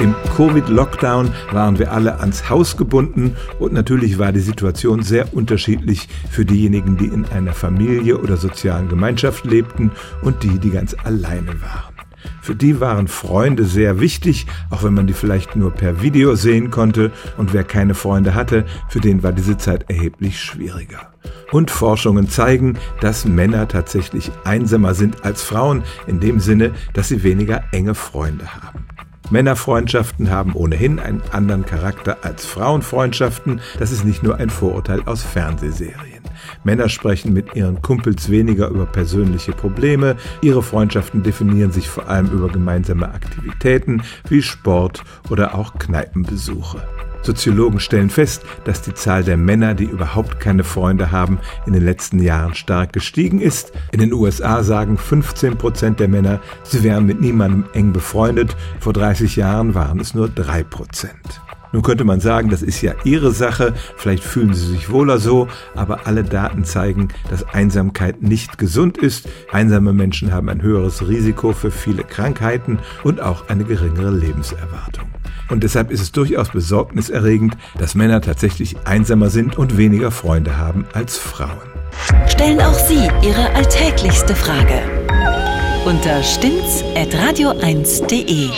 Im Covid-Lockdown waren wir alle ans Haus gebunden und natürlich war die Situation sehr unterschiedlich für diejenigen, die in einer Familie oder sozialen Gemeinschaft lebten und die, die ganz alleine waren. Für die waren Freunde sehr wichtig, auch wenn man die vielleicht nur per Video sehen konnte. Und wer keine Freunde hatte, für den war diese Zeit erheblich schwieriger. Und Forschungen zeigen, dass Männer tatsächlich einsamer sind als Frauen, in dem Sinne, dass sie weniger enge Freunde haben. Männerfreundschaften haben ohnehin einen anderen Charakter als Frauenfreundschaften. Das ist nicht nur ein Vorurteil aus Fernsehserien. Männer sprechen mit ihren Kumpels weniger über persönliche Probleme. Ihre Freundschaften definieren sich vor allem über gemeinsame Aktivitäten wie Sport oder auch Kneipenbesuche. Soziologen stellen fest, dass die Zahl der Männer, die überhaupt keine Freunde haben, in den letzten Jahren stark gestiegen ist. In den USA sagen 15 Prozent der Männer, sie wären mit niemandem eng befreundet. Vor 30 Jahren waren es nur drei Prozent. Nun könnte man sagen, das ist ja Ihre Sache, vielleicht fühlen Sie sich wohler so, aber alle Daten zeigen, dass Einsamkeit nicht gesund ist. Einsame Menschen haben ein höheres Risiko für viele Krankheiten und auch eine geringere Lebenserwartung. Und deshalb ist es durchaus besorgniserregend, dass Männer tatsächlich einsamer sind und weniger Freunde haben als Frauen. Stellen auch Sie Ihre alltäglichste Frage unter stimmtz.radio1.de.